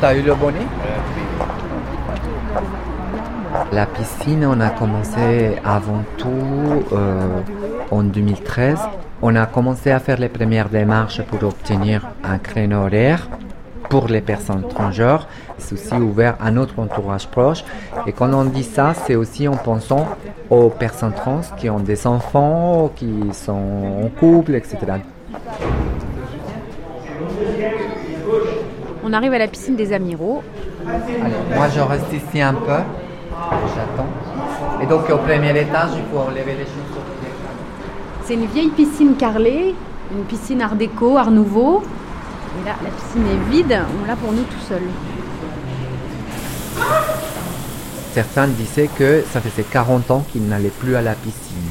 T'as eu le bonnet La piscine, on a commencé avant tout euh, en 2013. On a commencé à faire les premières démarches pour obtenir un créneau horaire pour les personnes transgenres. C'est aussi ouvert à notre entourage proche. Et quand on dit ça, c'est aussi en pensant aux personnes trans qui ont des enfants, qui sont en couple, etc. On arrive à la piscine des Amiraux. moi je reste ici un peu. J'attends. Et donc au premier étage, il faut enlever les chaussures. C'est une vieille piscine carrelée, une piscine art déco, art nouveau. Et là, la piscine est vide, on l'a pour nous tout seul. Certains disaient que ça faisait 40 ans qu'ils n'allaient plus à la piscine.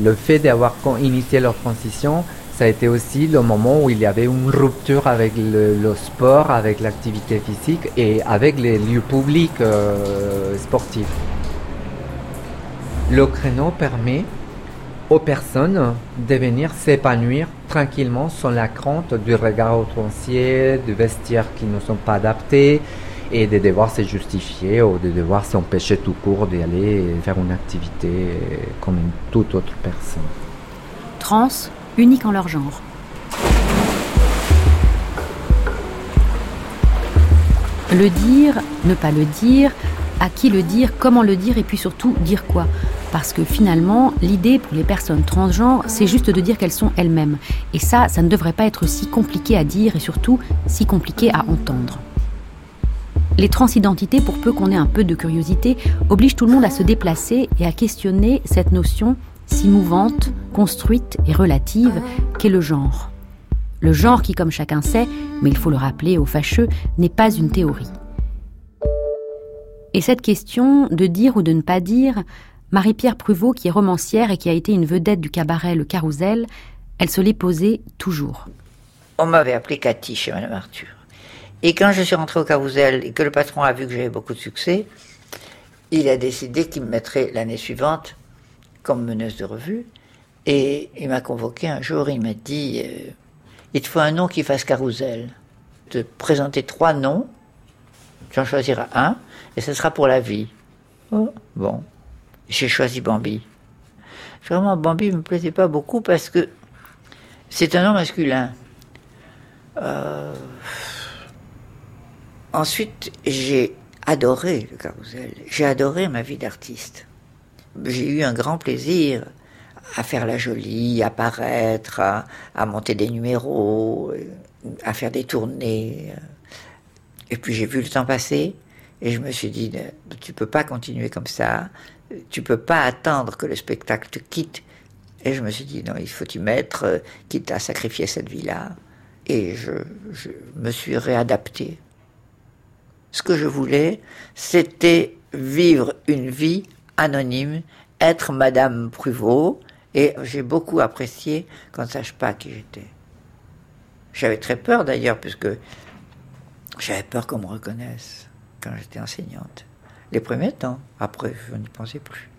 Le fait d'avoir initié leur transition, ça a été aussi le moment où il y avait une rupture avec le, sport, avec l'activité physique et avec les lieux publics euh, sportifs. Le créneau permet aux personnes de venir s'épanouir tranquillement sans la crainte du regard outrancier, du vestiaire qui ne sont pas adaptés et de devoir se justifier ou de devoir s'empêcher tout court d'aller faire une activité comme une toute autre personne. Trans, unique en leur genre. Le dire, ne pas le dire, à qui le dire, comment le dire et puis surtout dire quoi. Parce que finalement, l'idée pour les personnes transgenres, c'est juste de dire qu'elles sont elles-mêmes. Et ça, ça ne devrait pas être si compliqué à dire et surtout si compliqué à entendre. Les transidentités, pour peu qu'on ait un peu de curiosité, obligent tout le monde à se déplacer et à questionner cette notion si mouvante, construite et relative qu'est le genre. Le genre qui, comme chacun sait, mais il faut le rappeler aux fâcheux, n'est pas une théorie. Et cette question de dire ou de ne pas dire, Marie-Pierre Pruvot, qui est romancière et qui a été une vedette du cabaret Le Carousel, elle se l'est posée toujours. On m'avait appelé Cathy chez Madame Arthur. Et quand je suis rentrée au Carousel et que le patron a vu que j'avais beaucoup de succès, il a décidé qu'il me mettrait l'année suivante comme meneuse de revue. Et il m'a convoqué un jour, il m'a dit euh, Il te faut un nom qui fasse Carousel. Te présenter trois noms, tu en choisiras un, et ce sera pour la vie. Oh, bon j'ai choisi Bambi. Vraiment, Bambi ne me plaisait pas beaucoup parce que c'est un nom masculin. Euh, ensuite, j'ai adoré le carrousel. J'ai adoré ma vie d'artiste. J'ai eu un grand plaisir à faire la jolie, à paraître, à, monter des numéros, à faire des tournées. Et puis j'ai vu le temps passer et je me suis dit, tu peux pas continuer comme ça tu peux pas attendre que le spectacle te quitte. Et je me suis dit, non, il faut y mettre, euh, quitte à sacrifier cette vie-là. Et je, me suis réadapté. Ce que je voulais, c'était vivre une vie anonyme, être Madame Pruvot, et j'ai beaucoup apprécié qu'on ne sache pas qui j'étais. J'avais très peur d'ailleurs, puisque j'avais peur qu'on me reconnaisse quand j'étais enseignante les premiers temps. Après, je n'y pensais plus.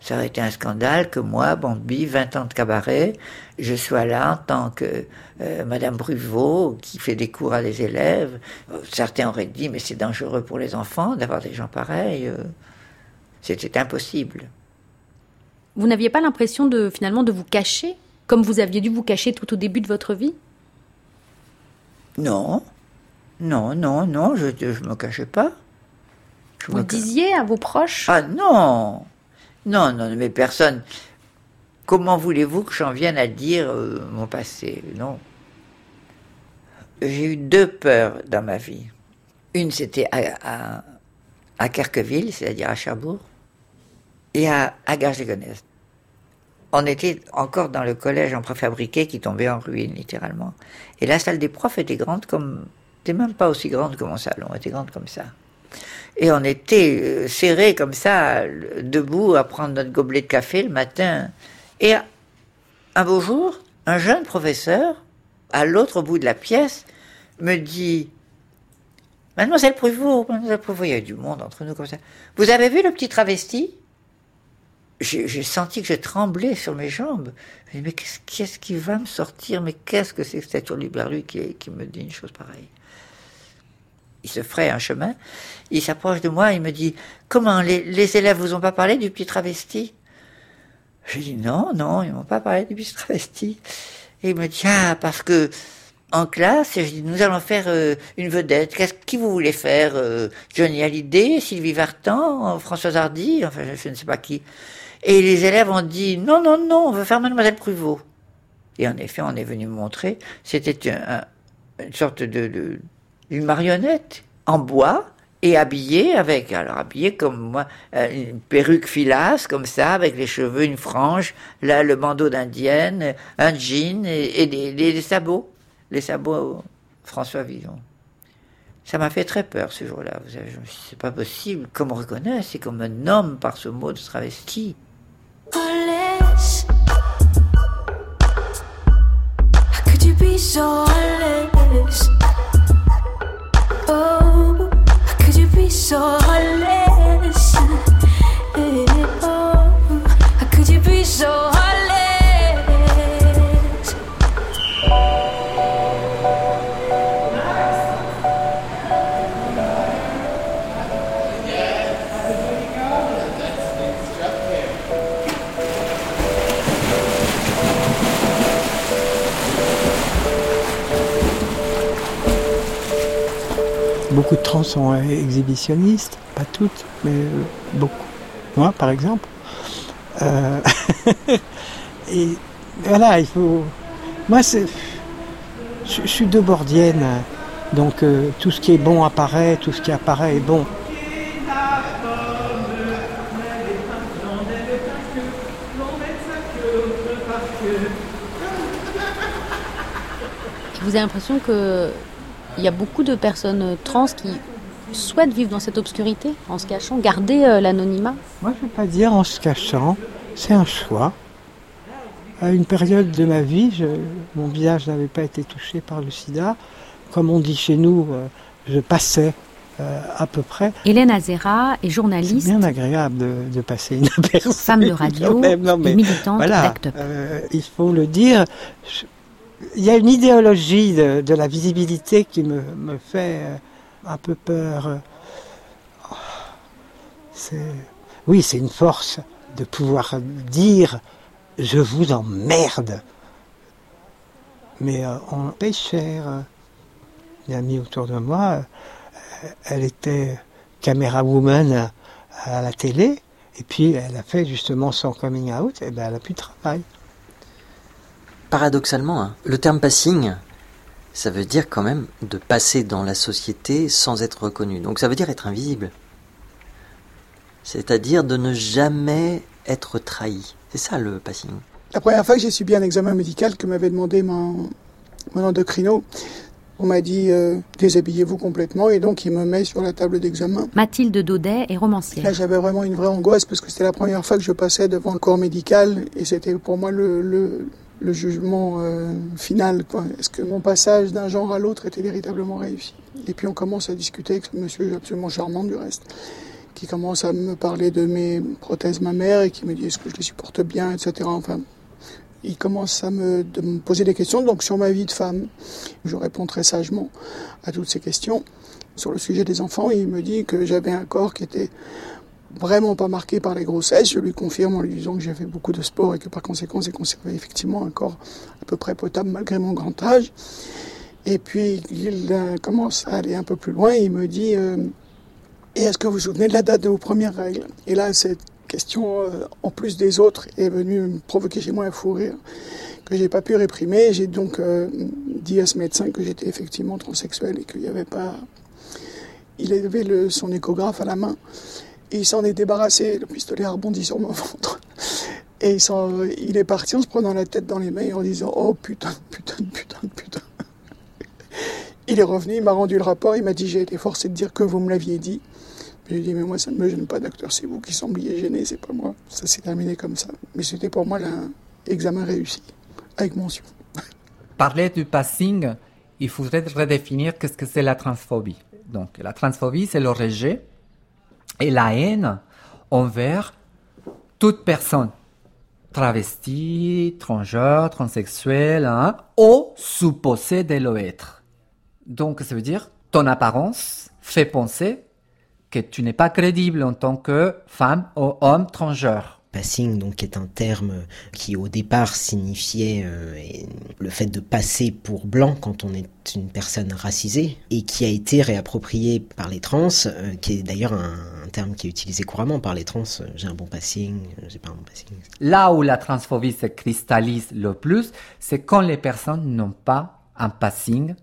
Ça aurait été un scandale que moi, Bambi, 20 ans de cabaret, je sois là en tant que euh, Madame Bruvaux, qui fait des cours à des élèves. Certains auraient dit, mais c'est dangereux pour les enfants d'avoir des gens pareils. C'était impossible. Vous n'aviez pas l'impression de finalement de vous cacher, comme vous aviez dû vous cacher tout au début de votre vie? Non, non, non, non, je ne me cachais pas. Vous disiez à vos proches? Ah non Non, non, mais personne. Comment voulez-vous que j'en vienne à dire euh, mon passé? Non. J'ai eu deux peurs dans ma vie. Une, c'était à, à, Kerqueville, c'est-à-dire à Cherbourg, et à, Garges-les-Gonesse. On était encore dans le collège en préfabriqué qui tombait en ruine, littéralement. Et la salle des profs était grande comme. n'était même pas aussi grande que mon salon, elle était grande comme ça. Et on était euh, serrés comme ça, debout, à prendre notre gobelet de café le matin. Et un beau jour, un jeune professeur, à l'autre bout de la pièce, me dit Mademoiselle Prévost, Mademoiselle il y a du monde entre nous comme ça. Vous avez vu le petit travesti? J'ai senti que je tremblais sur mes jambes. Je me mais qu'est-ce qui va me sortir? Mais qu'est-ce que c'est que cette hurluberlu qui, qui me dit une chose pareille? Il se ferait un chemin. Il s'approche de moi, il me dit Comment les, les élèves vous ont pas parlé du petit travesti? Je dis Non, non, ils m'ont pas parlé du petit travesti. Et il me dit Ah, parce que en classe, je dis Nous allons faire euh, une vedette. Qu'est-ce qui vous voulez faire euh, Johnny Hallyday, Sylvie Vartan, Françoise Hardy, enfin je ne sais pas qui. Et les élèves ont dit Non, non, non, on veut faire Mademoiselle Pruvot. Et en effet, on est venu me montrer. C'était un, un, une sorte de, une marionnette en bois et habillée avec, alors habillée comme moi, euh, une perruque filasse comme ça, avec les cheveux, une frange, là le bandeau d'indienne, un jean et, des, des sabots, les sabots François Villon. Ça m'a fait très peur ce jour-là. Vous savez, je me suis dit, c'est pas possible. Comme on reconnaît, c'est comme un homme par ce mot de travesti. Heartless. How could you be so heartless? Oh, how could you be so heartless? Oh, Beaucoup de trans sont exhibitionnistes, pas toutes, mais euh, beaucoup. Moi, par exemple. Euh, et voilà, il faut. Moi, c'est. Je, suis de Bordienne, donc euh, tout ce qui est bon apparaît, tout ce qui apparaît est bon. Vous avez l'impression que il y a beaucoup de personnes trans qui souhaitent vivre dans cette obscurité, en se cachant, garder euh, l'anonymat Moi, je ne vais pas dire en se cachant, c'est un choix. À une période de ma vie, je- mon visage n'avait pas été touché par le sida. Comme on dit chez nous, euh, je passais euh, à peu près. Hélène Azera est C'est journaliste, bien agréable de, de passer inaperçue. femme de radio. Non, mais militante voilà, euh, il faut le dire. Je- Il y a une idéologie de, la visibilité qui me, me fait euh, un peu peur. Oui, c'est une force de pouvoir dire je vous emmerde. Mais euh, on paye cher. Une amie autour de moi, euh, elle était caméra woman à la télé. Et puis elle a fait justement son coming out, et ben elle a plus de travail. Paradoxalement, hein, le terme passing, ça veut dire quand même de passer dans la société sans être reconnu. Donc ça veut dire être invisible. C'est-à-dire de ne jamais être trahi. C'est ça le passing. La première fois que j'ai subi un examen médical que m'avait demandé mon, mon endocrino, on m'a dit euh, déshabillez-vous complètement et donc il me met sur la table d'examen. Mathilde Daudet est Là romancière. j'avais vraiment une vraie angoisse parce que c'était la première fois que je passais devant le corps médical et c'était pour moi le, le, le jugement euh, final. Est-ce que mon passage d'un genre à l'autre était véritablement réussi? Et puis on commence à discuter avec ce monsieur absolument charmant du reste qui commence à me parler de mes prothèses mammaires et qui me dit est-ce que je les supporte bien, etc. Enfin, il commence à me, me poser des questions donc sur ma vie de femme. Je réponds très sagement à toutes ces questions. Sur le sujet des enfants, il me dit que j'avais un corps qui était vraiment pas marqué par les grossesses. Je lui confirme en lui disant que j'ai fait beaucoup de sport et que par conséquent j'ai conservé effectivement un corps à peu près potable malgré mon grand âge. Et puis il euh, commence à aller un peu plus loin il me dit euh, Et est-ce que vous vous souvenez de la date de vos premières règles? Et là, cette question, euh, en plus des autres, est venue me provoquer chez moi un fou rire que j'ai pas pu réprimer. J'ai donc dit à ce médecin que j'étais effectivement transsexuel et qu'il n'y avait pas. Il avait son échographe à la main il s'en est débarrassé. Le pistolet a rebondi sur mon ventre. Et il, est parti en se prenant la tête dans les mains en disant Oh putain, putain, putain, putain. Il est revenu, il m'a rendu le rapport, il m'a dit J'ai été forcé de dire que vous me l'aviez dit. J'ai dit Mais moi, ça ne me gêne pas, docteur, c'est vous qui sembliez gêné, c'est pas moi. Ça s'est terminé comme ça. Mais c'était pour moi un examen réussi, avec mention. Parler du passing, il faudrait redéfinir qu'est-ce que c'est la transphobie. Donc, la transphobie, c'est le rejet et la haine envers toute personne travestie, transgenre, transsexuelle, hein, ou supposée de l'être. Donc, ça veut dire ton apparence fait penser que tu n'es pas crédible en tant que femme ou homme transgenre. Passing, donc, est un terme qui au départ signifiait euh, le fait de passer pour blanc quand on est une personne racisée et qui a été réapproprié par les trans, euh, qui est d'ailleurs un, un terme qui est utilisé couramment par les trans. euh, J'ai un bon passing, j'ai pas un bon passing. Là où la transphobie se cristallise le plus, c'est quand les personnes n'ont pas un passing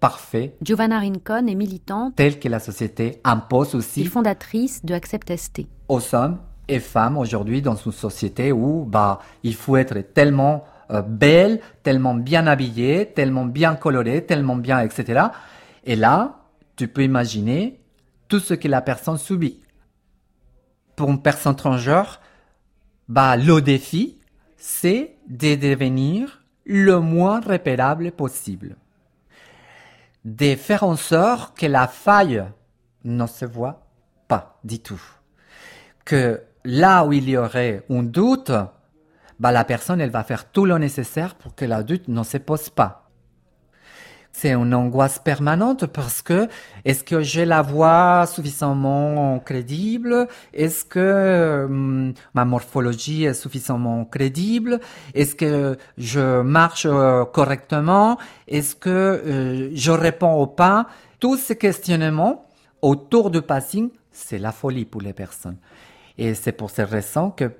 parfait Giovanna Rincon est militante tel que la société impose et aussi fondatrice de Accept ST. aux hommes et femmes aujourd'hui dans une société où bah il faut être tellement euh, belle, tellement bien habillée, tellement bien colorée, tellement bien etc. Et là, tu peux imaginer tout ce que la personne subit. Pour une personne transgenre, bah le défi, c'est de devenir le moins repérable possible. De faire en sorte que la faille ne se voit pas du tout que là où il y aurait un doute, bah, la personne, elle va faire tout le nécessaire pour que la doute ne se pose pas. C'est une angoisse permanente parce que est-ce que j'ai la voix suffisamment crédible? Est-ce que hum, ma morphologie est suffisamment crédible? Est-ce que je marche euh, correctement? Est-ce que euh, je réponds au pas? Tous ces questionnements autour du passing, c'est la folie pour les personnes. Et c'est pour cette raison que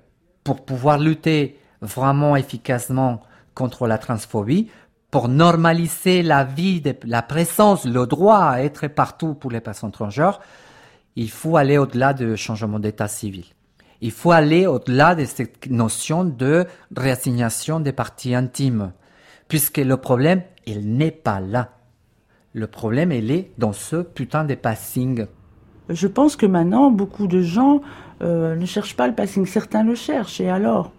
pour pouvoir lutter vraiment efficacement contre la transphobie, pour normaliser la vie, la présence, le droit à être partout pour les personnes transgenres, il faut aller au-delà du changement d'état civil. Il faut aller au-delà de cette notion de réassignation des parties intimes, puisque le problème, il n'est pas là. Le problème, il est dans ce putain de passing. Je pense que maintenant, beaucoup de gens euh, ne cherchent pas le passing. Certains le cherchent, et alors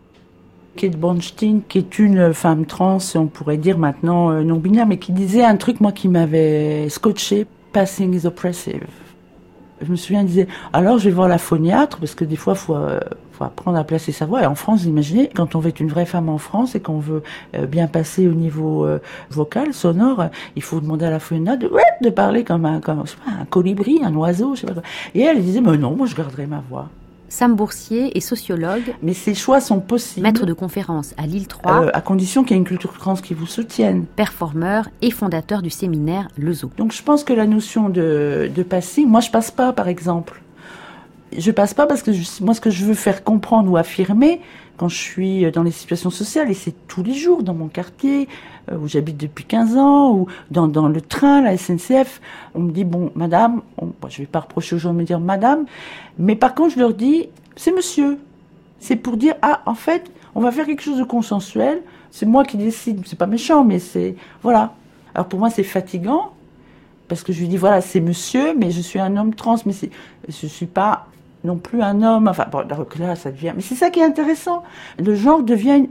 Kate Bornstein, qui est une femme trans, on pourrait dire maintenant euh, non-binaire, mais qui disait un truc, moi, qui m'avait scotché, passing is oppressive. Je me souviens, elle disait, alors je vais voir la phoniatre, parce que des fois, faut, euh, faut apprendre à placer sa voix. Et en France, imaginez, quand on veut être une vraie femme en France et qu'on veut euh, bien passer au niveau vocal, sonore, il faut demander à la phoniatre de, parler comme un, comme, un colibri, un oiseau, je sais pas quoi. Et elle disait, mais non, moi je garderai ma voix. Sam Boursier est sociologue, Mais ces choix sont possibles. maître de conférences à Lille 3, euh, à condition qu'il y ait une culture trans qui vous soutienne. performeur et fondateur du séminaire Le Zoo. Donc je pense que la notion de, de passing, moi je passe pas par exemple. Je passe pas parce que je- moi ce que je veux faire comprendre ou affirmer quand je suis dans les situations sociales, et c'est tous les jours dans mon quartier, euh, où j'habite depuis 15 ans, ou dans, le train, la SNCF, on me dit, bon, madame, on, je vais pas reprocher aux gens de me dire madame, mais par contre je leur dis, c'est monsieur. C'est pour dire, ah, en fait, on va faire quelque chose de consensuel, c'est moi qui décide, c'est pas méchant, mais c'est, voilà. Alors pour moi c'est fatigant, parce que je lui dis voilà c'est monsieur mais je suis un homme trans mais je suis pas non plus un homme. Enfin bon donc là ça devient mais c'est ça qui est intéressant. Le genre devient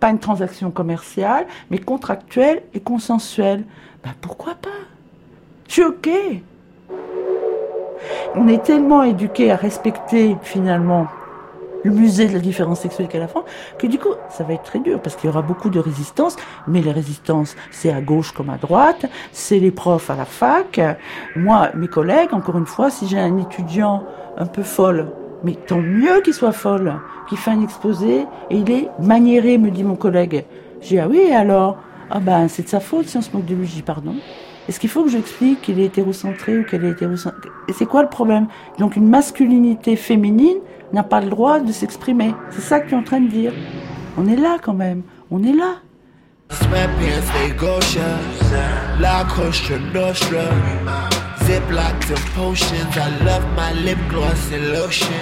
pas une transaction commerciale mais contractuelle et consensuelle. Ben pourquoi pas? Je ok. On est tellement éduqué à respecter finalement le musée de la différence sexuelle qu'est la France, que du coup, ça va être très dur parce qu'il y aura beaucoup de résistance, mais les résistances, c'est à gauche comme à droite, c'est les profs à la fac. Moi, mes collègues, encore une fois, si j'ai un étudiant un peu folle, mais tant mieux qu'il soit folle, qu'il fait un exposé et il est maniéré, me dit mon collègue. J'ai ah oui, alors? Ah ben, c'est de sa faute si on se moque de lui. Dis, pardon. Est-ce qu'il faut que j'explique qu'il est hétérocentré ou qu'elle est hétérocentrée? C'est quoi le problème? Donc une masculinité féminine n'a pas le droit de s'exprimer. C'est ça que tu es en train de dire. On est là quand même. On est là. Ziplocs and potions. I love my lip gloss and lotion.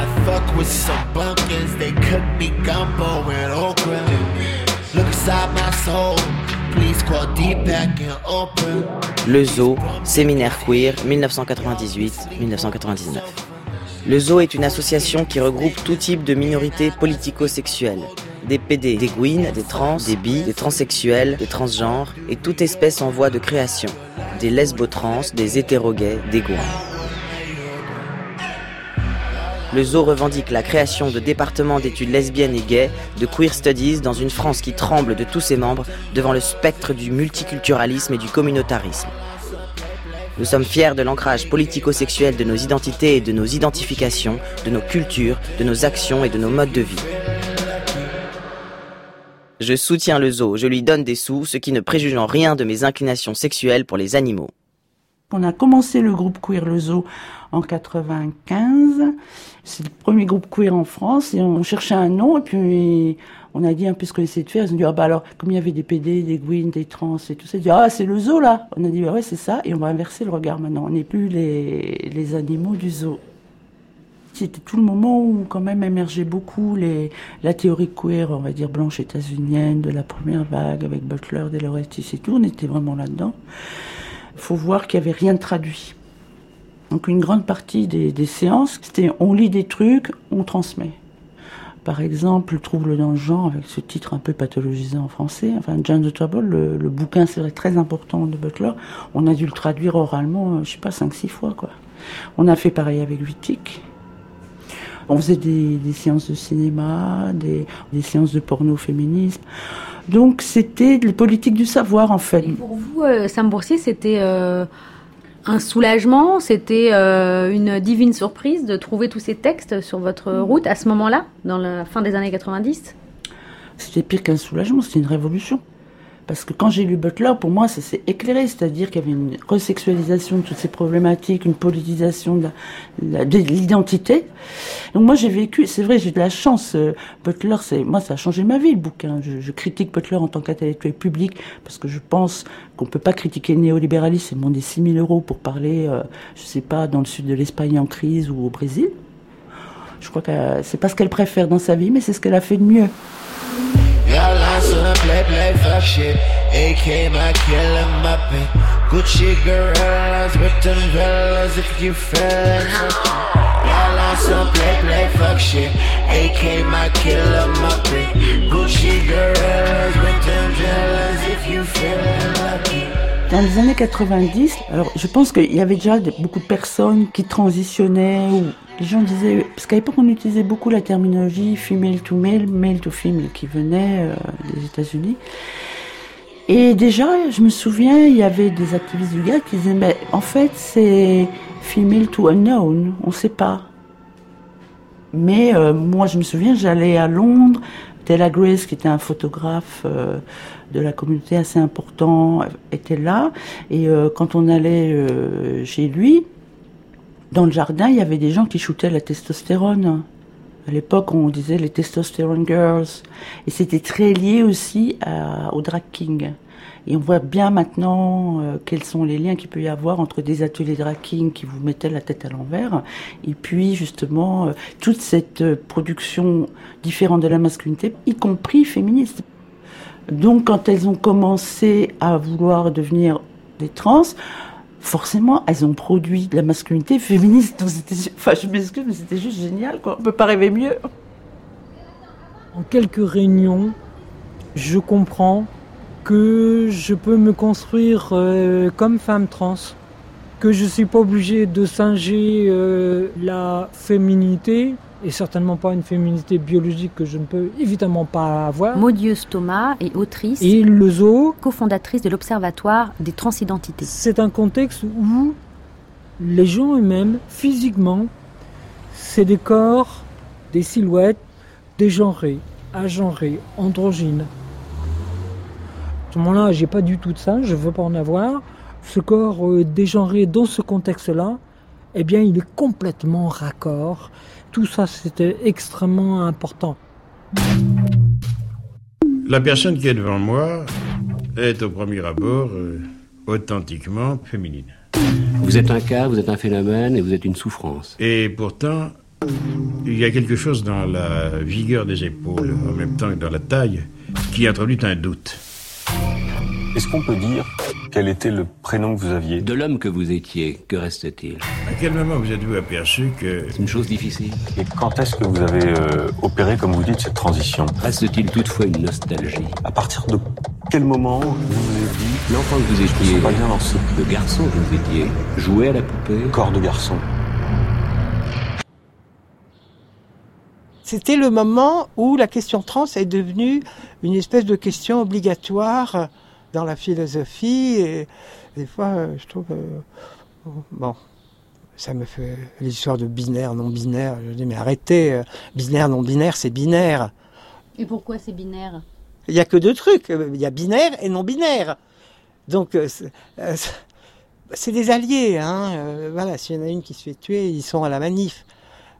I fuck with some bunkers. They cook me gumbo and okra. Look inside my soul. Please call and. Le Zoo, séminaire queer 1998-1999. Le Zoo est une association qui regroupe tout type de minorités politico-sexuelles. Des PD, des gouines, des trans, des bi, des transsexuels, des transgenres et toute espèce en voie de création. Des lesbo-trans, des hétérogays, des gouins. Le Zoo revendique la création de départements d'études lesbiennes et gays, de queer studies dans une France qui tremble de tous ses membres devant le spectre du multiculturalisme et du communautarisme. Nous sommes fiers de l'ancrage politico-sexuel de nos identités et de nos identifications, de nos cultures, de nos actions et de nos modes de vie. Je soutiens le zoo, je lui donne des sous, ce qui ne préjuge en rien de mes inclinations sexuelles pour les animaux. On a commencé le groupe Queer Le Zoo en 95. C'est le premier groupe queer en France et on cherchait un nom et puis on a dit un peu ce qu'on essayait de faire. Ils ont dit, ah bah alors, comme il y avait des PD, des Gwyn, des trans et tout ça, ils ont dit, ah c'est le zoo là. On a dit, bah ouais c'est ça et on va inverser le regard maintenant. On n'est plus les, les animaux du zoo. C'était tout le moment où quand même émergeait beaucoup la théorie queer, on va dire blanche états-unienne, de la première vague avec Butler, Deloresti et tout. On était vraiment là-dedans. Il faut voir qu'il n'y avait rien de traduit. Donc une grande partie des, séances, c'était on lit des trucs, on transmet. Par exemple, Trouble dans le genre, avec ce titre un peu pathologisé en français. Enfin, John the Trouble, le, le bouquin, c'est vrai, très important de Butler. On a dû le traduire oralement, je sais pas, 5-6 fois, quoi. On a fait pareil avec Wittig. On faisait des, des séances de cinéma, des, des séances de porno féminisme. Donc c'était les politiques du savoir en fait. Pour vous, euh, Sam Boursier, c'était euh, un soulagement, c'était euh, une divine surprise de trouver tous ces textes sur votre route à ce moment-là, dans la fin des années 90 C'était pire qu'un soulagement, c'était une révolution. Parce que quand j'ai lu Butler, pour moi, ça s'est éclairé, c'est-à-dire qu'il y avait une resexualisation de toutes ces problématiques, une politisation de l'identité. Donc moi, j'ai vécu, c'est vrai, j'ai de la chance. euh, Butler, c'est moi, ça a changé ma vie, le bouquin. Je, je critique Butler en tant qu'intellectuel public parce que je pense qu'on peut pas critiquer le néolibéralisme et demander 6 000 euros pour parler, euh, je sais pas, dans le sud de l'Espagne en crise ou au Brésil. Je crois que euh, c'est pas ce qu'elle préfère dans sa vie, mais c'est ce qu'elle a fait de mieux. Y'all play, play, fuck shit. AK, my killer, pin. Gucci gorillas with them villas if you feel it. Y'all on some play, play, fuck shit. AK, my killer, pin. Gucci gorillas with them villas if you feel it. Dans les années 90, alors je pense qu'il y avait déjà beaucoup de personnes qui transitionnaient ou les gens disaient parce qu'à l'époque on utilisait beaucoup la terminologie female to male, male to female qui venait euh, des États-Unis. Et déjà, je me souviens, il y avait des activistes du gars qui disaient mais en fait c'est female to unknown, on sait pas. Mais euh, moi, je me souviens, j'allais à Londres. Della Grace, qui était un photographe euh, de la communauté assez important, était là. Et euh, quand on allait euh, chez lui, dans le jardin, il y avait des gens qui shootaient la testostérone. À l'époque, on disait les testosterone girls. Et c'était très lié aussi au drag king. Et on voit bien maintenant euh, quels sont les liens qu'il peut y avoir entre des ateliers drag king qui vous mettaient la tête à l'envers et puis justement toute cette production différente de la masculinité, y compris féministe. Donc quand elles ont commencé à vouloir devenir des trans, forcément elles ont produit de la masculinité féministe. Enfin je m'excuse mais c'était juste génial quoi. On peut pas rêver mieux. En quelques réunions, je comprends que je peux me construire euh, comme femme trans, que je suis pas obligé de singer euh, la féminité et certainement pas une féminité biologique que je ne peux évidemment pas avoir. Thomas est autrice Et le zoo, cofondatrice de l'Observatoire des transidentités. c'est un contexte où les gens eux-mêmes, physiquement, c'est des corps, des silhouettes dégenrées, agenrées, androgynes. À ce moment-là, j'ai pas du tout de ça, je veux pas en avoir. Ce corps euh, dégenré dans ce contexte-là, eh bien, il est complètement raccord. Tout ça, c'était extrêmement important. La personne qui est devant moi est au premier abord euh, authentiquement féminine. Vous êtes un cas, vous êtes un phénomène et vous êtes une souffrance. Et pourtant, il y a quelque chose dans la vigueur des épaules, en même temps que dans la taille, qui introduit un doute. Est-ce qu'on peut dire quel était le prénom que vous aviez De l'homme que vous étiez, que reste-t-il À quel moment vous êtes-vous aperçu que... C'est une chose difficile. Et quand est-ce que vous avez euh, opéré, comme vous dites, cette transition Reste-t-il toutefois une nostalgie À partir de quel moment vous vous êtes dit L'enfant que vous Je étiez, suis pas bien dans ce le garçon que vous étiez, jouait à la poupée corps de garçon C'était le moment où la question trans est devenue une espèce de question obligatoire dans la philosophie. Et des fois, euh, je trouve, euh, bon, ça me fait l'histoire de binaire, non binaire. Je dis mais arrêtez, euh, binaire, non binaire, c'est binaire. Et pourquoi c'est binaire? Il n'y a que deux trucs, il y a binaire et non binaire. Donc c'est des alliés, hein. voilà, s'il y en a une qui se fait tuer, ils sont à la manif.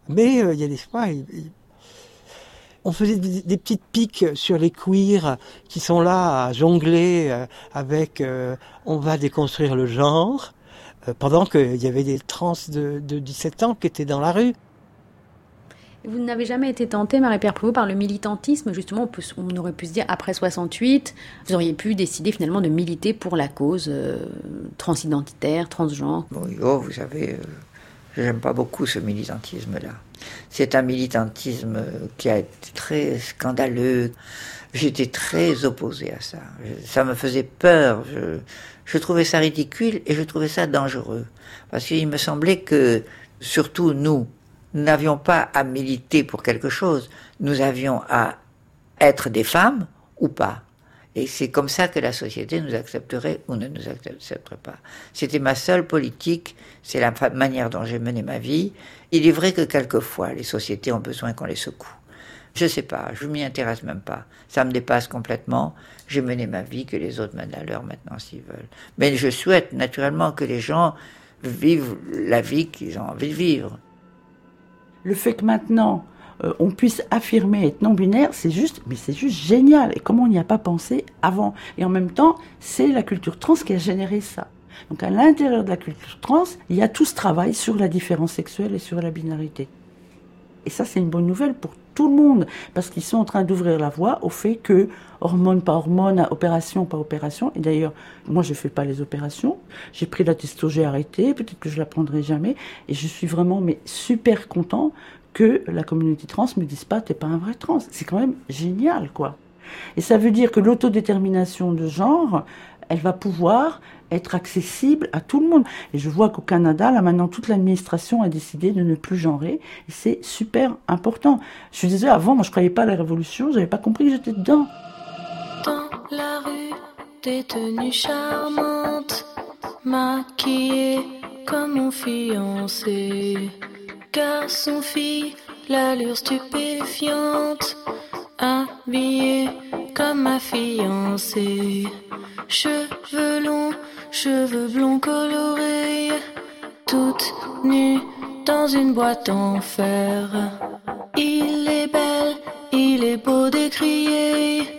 Mais il y a des fois, ils- on faisait des, des petites piques sur les queers qui sont là à jongler euh, avec euh, on va déconstruire le genre, euh, pendant qu'il y avait des trans de, de 17 ans qui étaient dans la rue. Vous n'avez jamais été tenté, Marie-Pierre Plouvot, par le militantisme Justement, on, peut- on aurait pu se dire, après 68, vous auriez pu décider finalement de militer pour la cause euh, transidentitaire, transgenre? Oui, oh, vous savez, euh, j'aime pas beaucoup ce militantisme-là. C'est un militantisme qui a été très scandaleux. J'étais très opposé à ça. Ça me faisait peur. Je, je trouvais ça ridicule et je trouvais ça dangereux. Parce qu'il me semblait que, surtout nous, nous n'avions pas à militer pour quelque chose. Nous avions à être des femmes ou pas. Et c'est comme ça que la société nous accepterait ou ne nous accepterait pas. C'était ma seule politique, c'est la manière dont j'ai mené ma vie. Il est vrai que quelquefois, les sociétés ont besoin qu'on les secoue. Je sais pas, je m'y intéresse même pas. Ça me dépasse complètement. J'ai mené ma vie, que les autres mènent la leur maintenant s'ils veulent. Mais je souhaite naturellement que les gens vivent la vie qu'ils ont envie de vivre. Le fait que maintenant euh, on puisse affirmer être non binaire, c'est juste, mais c'est juste génial. Et comment on n'y a pas pensé avant Et en même temps, c'est la culture trans qui a généré ça. Donc à l'intérieur de la culture trans, il y a tout ce travail sur la différence sexuelle et sur la binarité. Et ça, c'est une bonne nouvelle pour tout le monde, parce qu'ils sont en train d'ouvrir la voie au fait que, hormone par hormone, opération par opération, et d'ailleurs, moi, je fais pas les opérations, j'ai pris la testo, j'ai arrêté, peut-être que je la prendrai jamais, et je suis vraiment, mais super content que la communauté trans me dise pas, t'es pas un vrai trans. C'est quand même génial, quoi. Et ça veut dire que l'autodétermination de genre, elle va pouvoir être accessible à tout le monde. Et je vois qu'au Canada, là maintenant, toute l'administration a décidé de ne plus genrer. Et c'est super important. Je désolée, avant, moi je croyais pas à la révolution, j'avais pas compris que j'étais dedans. Dans la rue, des tenues charmantes, maquillées comme mon fiancé. Garçon, fille, l'allure stupéfiante, habillée comme ma fiancée. Cheveux longs, cheveux blonds colorés, toute nue dans une boîte en fer. Il est belle, il est beau d'écrier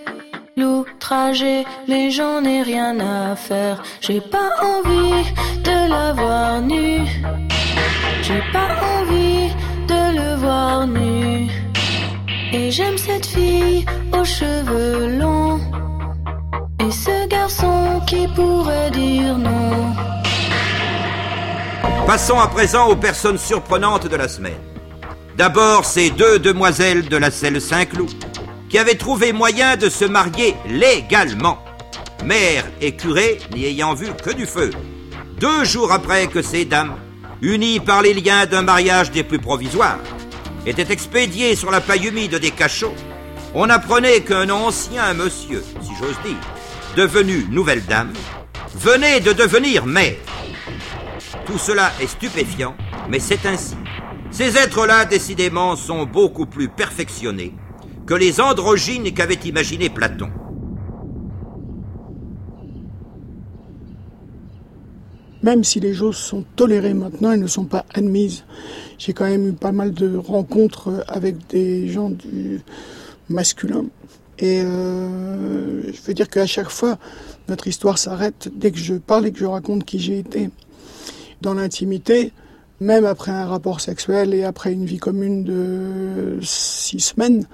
l'outrager, mais j'en ai rien à faire. J'ai pas envie de la voir nue. J'ai pas envie de le voir nu. Et j'aime cette fille aux cheveux longs. Et ce garçon qui pourrait dire non. Passons à présent aux personnes surprenantes de la semaine. D'abord, ces deux demoiselles de la selle Saint-Cloud qui avaient trouvé moyen de se marier légalement. Mère et curé n'y ayant vu que du feu. Deux jours après que ces dames, unies par les liens d'un mariage des plus provisoires, étaient expédiées sur la paille humide des cachots, on apprenait qu'un ancien monsieur, si j'ose dire, devenu nouvelle dame, venait de devenir mère. Tout cela est stupéfiant, mais c'est ainsi. Ces êtres-là, décidément, sont beaucoup plus perfectionnés que les androgynes qu'avait imaginé Platon. Même si les choses sont tolérées maintenant, elles ne sont pas admises. J'ai quand même eu pas mal de rencontres avec des gens du masculin. Et euh, je veux dire qu'à chaque fois, notre histoire s'arrête dès que je parle et que je raconte qui j'ai été. Dans l'intimité, même après un rapport sexuel et après une vie commune de six semaines,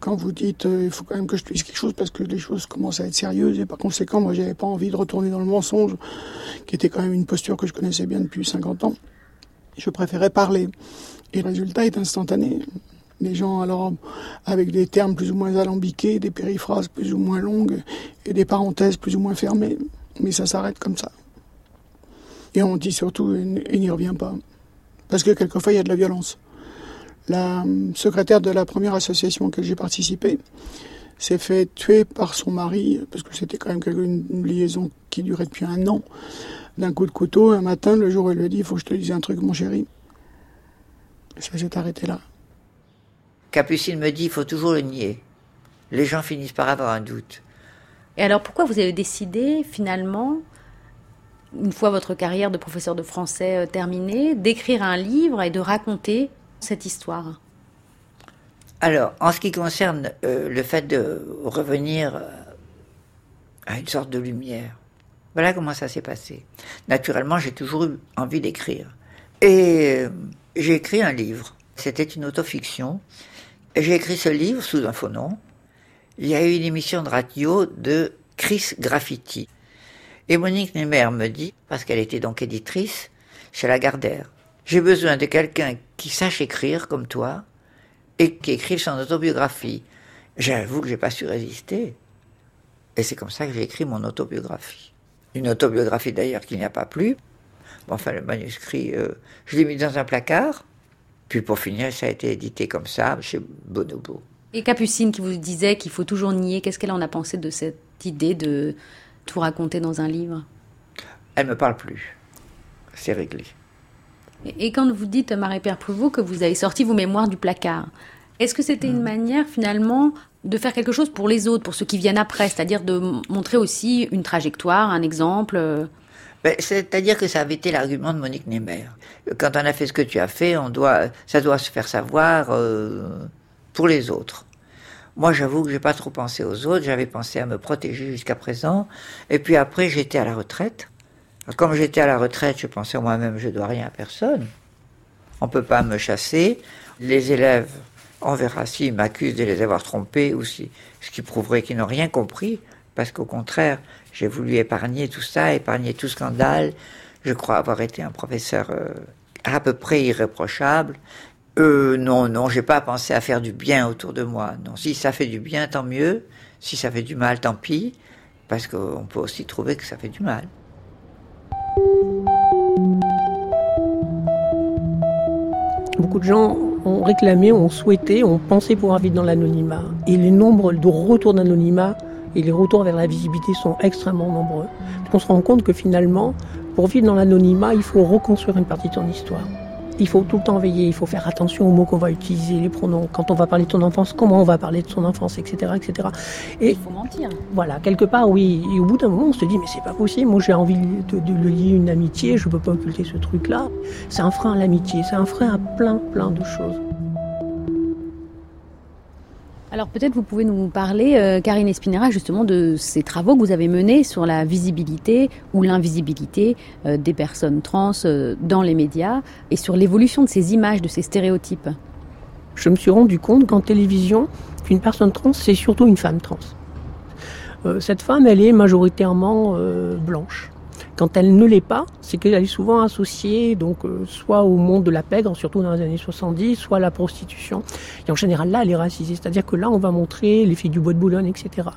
quand vous dites euh, il faut quand même que je dise quelque chose parce que les choses commencent à être sérieuses et par conséquent moi j'avais pas envie de retourner dans le mensonge qui était quand même une posture que je connaissais bien depuis 50 ans. Je préférais parler. Et le résultat est instantané. Les gens alors avec des termes plus ou moins alambiqués des périphrases plus ou moins longues et des parenthèses plus ou moins fermées. Mais ça s'arrête comme ça. Et on dit surtout et n'y revient pas. Parce que quelquefois il y a de la violence la secrétaire de la première association à laquelle j'ai participé s'est fait tuer par son mari, parce que c'était quand même une liaison qui durait depuis un an, d'un coup de couteau un matin, le jour où elle lui dit, il faut que je te dise un truc, mon chéri. Et ça s'est arrêté là. Capucine me dit, il faut toujours le nier. Les gens finissent par avoir un doute. Et alors pourquoi vous avez décidé finalement, une fois votre carrière de professeur de français euh, terminée, d'écrire un livre et de raconter cette histoire Alors, en ce qui concerne euh, le fait de revenir euh, à une sorte de lumière, voilà comment ça s'est passé. Naturellement, j'ai toujours eu envie d'écrire. Et euh, j'ai écrit un livre. C'était une autofiction. J'ai écrit ce livre sous un faux nom. Il y a eu une émission de radio de Chris Graffiti. Et Monique Nemer me dit, parce qu'elle était donc éditrice chez Lagardère, j'ai besoin de quelqu'un qui sache écrire comme toi et qui écrive son autobiographie. J'avoue que j'ai pas su résister. Et c'est comme ça que j'ai écrit mon autobiographie. Une autobiographie d'ailleurs qu'il n'y a pas plus. Bon, enfin, le manuscrit, euh, je l'ai mis dans un placard. Puis pour finir, ça a été édité comme ça chez Bonobo. Et Capucine qui vous disait qu'il faut toujours nier, qu'est-ce qu'elle en a pensé de cette idée de tout raconter dans un livre? Elle me parle plus. C'est réglé. Et quand vous dites, Marie-Pierre Prévost, que vous avez sorti vos mémoires du placard, est-ce que c'était une manière finalement de faire quelque chose pour les autres, pour ceux qui viennent après, c'est-à-dire de montrer aussi une trajectoire, un exemple euh, Ben, C'est-à-dire que ça avait été l'argument de Monique Nemer. Quand on a fait ce que tu as fait, on doit, ça doit se faire savoir euh, pour les autres. Moi, j'avoue que j'ai pas trop pensé aux autres. J'avais pensé à me protéger jusqu'à présent. Et puis après, j'étais à la retraite. Comme j'étais à la retraite, je pensais moi-même, je dois rien à personne. On peut pas me chasser. Les élèves, on verra s'ils m'accusent de les avoir trompés ou si, ce qui prouverait qu'ils n'ont rien compris. Parce qu'au contraire, j'ai voulu épargner tout ça, épargner tout scandale. Je crois avoir été un professeur euh, à peu près irréprochable. Euh, non, non, j'ai pas pensé à faire du bien autour de moi. Non, si ça fait du bien, tant mieux. Si ça fait du mal, tant pis. Parce qu'on peut aussi trouver que ça fait du mal. Beaucoup de gens ont réclamé, ont souhaité, ont pensé pouvoir vivre dans l'anonymat. Et les nombres de retours d'anonymat et les retours vers la visibilité sont extrêmement nombreux. On se rend compte que finalement, pour vivre dans l'anonymat, il faut reconstruire une partie de son histoire. Il faut tout le temps veiller, il faut faire attention aux mots qu'on va utiliser, les pronoms. Quand on va parler de son enfance, comment on va parler de son enfance, etc., etc. Et Il faut mentir. voilà, quelque part, oui. Et au bout d'un moment, on se dit, mais c'est pas possible. Moi, j'ai envie de, de, de lier une amitié. Je peux pas occulter ce truc-là. C'est un frein à l'amitié. C'est un frein à plein, plein de choses. Alors peut-être vous pouvez nous parler, euh, Karine Espinera, justement de ces travaux que vous avez menés sur la visibilité ou l'invisibilité euh, des personnes trans euh, dans les médias et sur l'évolution de ces images, de ces stéréotypes. Je me suis rendu compte qu'en télévision, qu'une personne trans, c'est surtout une femme trans. Cette femme, elle est majoritairement blanche. Quand elle ne l'est pas, c'est qu'elle est souvent associée donc euh, soit au monde de la pègre, surtout dans les années 70, soit à la prostitution. Et en général, là, elle est racisée. C'est-à-dire que là, on va montrer les filles du bois de Boulogne, etc.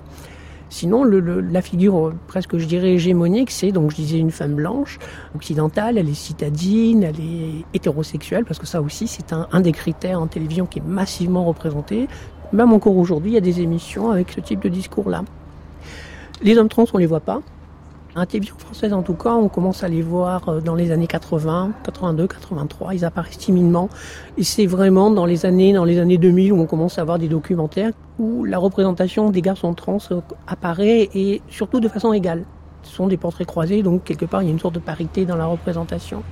Sinon, la figure euh, presque, je dirais, hégémonique, c'est, donc je disais, une femme blanche, occidentale, elle est citadine, elle est hétérosexuelle, parce que ça aussi, c'est un, un des critères en télévision qui est massivement représenté. Même encore aujourd'hui, il y a des émissions avec ce type de discours-là. Les hommes trans, on les voit pas. En télévision française, en tout cas, on commence à les voir euh, dans les années 80, 82, 83. Ils apparaissent timidement. Et c'est vraiment dans les années, dans les années 2000 où on commence à avoir des documentaires où la représentation des garçons trans euh, apparaît et surtout de façon égale. Ce sont des portraits croisés, donc quelque part, il y a une sorte de parité dans la représentation.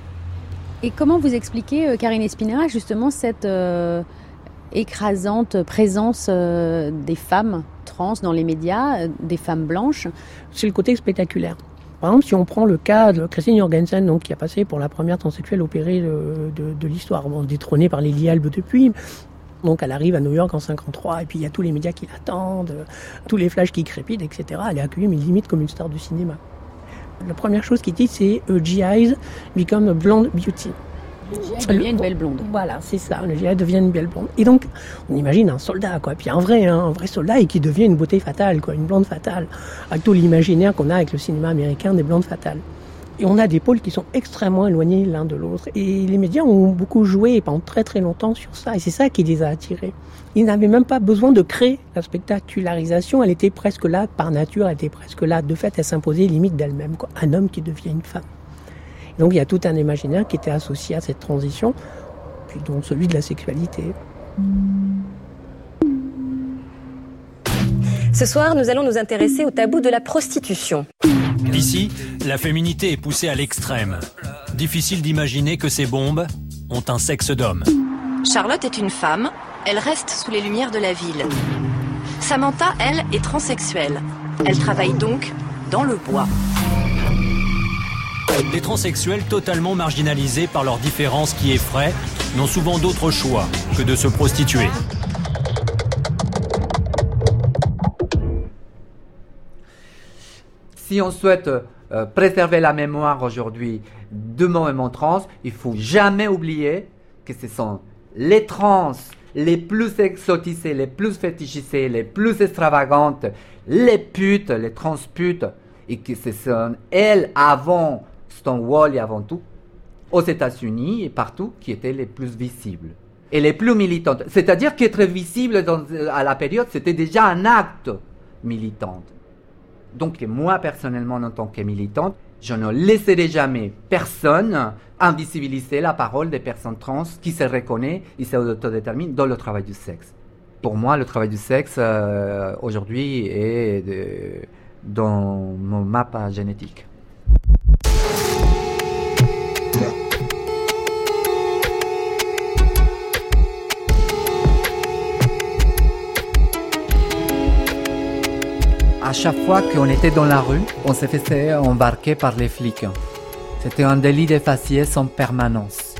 Et comment vous expliquez, euh, Karine Espinera, justement cette euh, écrasante présence euh, des femmes trans dans les médias, des femmes blanches? C'est le côté spectaculaire. Par exemple, si on prend le cas de Christine Jorgensen, qui a passé pour la première transsexuelle opérée de, de, l'histoire, détrônée par Lily Albe depuis. Donc elle arrive à New York en 53, et puis il y a tous les médias qui l'attendent, euh, tous les flashs qui crépitent, etc. Elle est accueillie, mais limite comme une star du cinéma. La première chose qu'il dit, c'est euh, GIs become a blonde beauty. Elle devient une belle blonde. Voilà, c'est ça, le GI devient une belle blonde. Et donc, on imagine un soldat, quoi, puis un vrai, hein, un vrai soldat, et qui devient une beauté fatale, quoi, une blonde fatale, avec tout l'imaginaire qu'on a avec le cinéma américain des blondes fatales. Et on a des pôles qui sont extrêmement éloignés l'un de l'autre. Et les médias ont beaucoup joué pendant très très longtemps sur ça, et c'est ça qui les a attirés. Ils n'avaient même pas besoin de créer la spectacularisation, elle était presque là par nature, elle était presque là. De fait, elle s'imposait limite d'elle-même, quoi. Un homme qui devient une femme. Donc il y a tout un imaginaire qui était associé à cette transition, puis donc celui de la sexualité. Ce soir, nous allons nous intéresser au tabou de la prostitution. Ici, la féminité est poussée à l'extrême. Difficile d'imaginer que ces bombes ont un sexe d'homme. Charlotte est une femme, elle reste sous les lumières de la ville. Samantha, elle, est transsexuelle. Elle travaille donc dans le bois. Les transsexuels totalement marginalisés par leurs différences qui effraient n'ont souvent d'autre choix que de se prostituer. Si on souhaite euh, préserver la mémoire aujourd'hui de mouvements trans, il faut jamais oublier que ce sont les trans les plus exotisées, les plus fétichisées, les plus extravagantes, les putes, les transputes, et que ce sont elles avant Stonewall et avant tout, aux États-Unis et partout, qui étaient les plus visibles et les plus militantes. C'est-à-dire qu'être visible dans, à la période, c'était déjà un acte militant. Donc moi, personnellement, en tant que militante, je ne laisserai jamais personne invisibiliser la parole des personnes trans qui se reconnaissent et s'autodéterminent dans le travail du sexe. Pour moi, le travail du sexe, euh, aujourd'hui, est de, dans mon map génétique. À chaque fois qu'on était dans la rue, on se faisait embarquer par les flics. C'était un délit de faciès en permanence.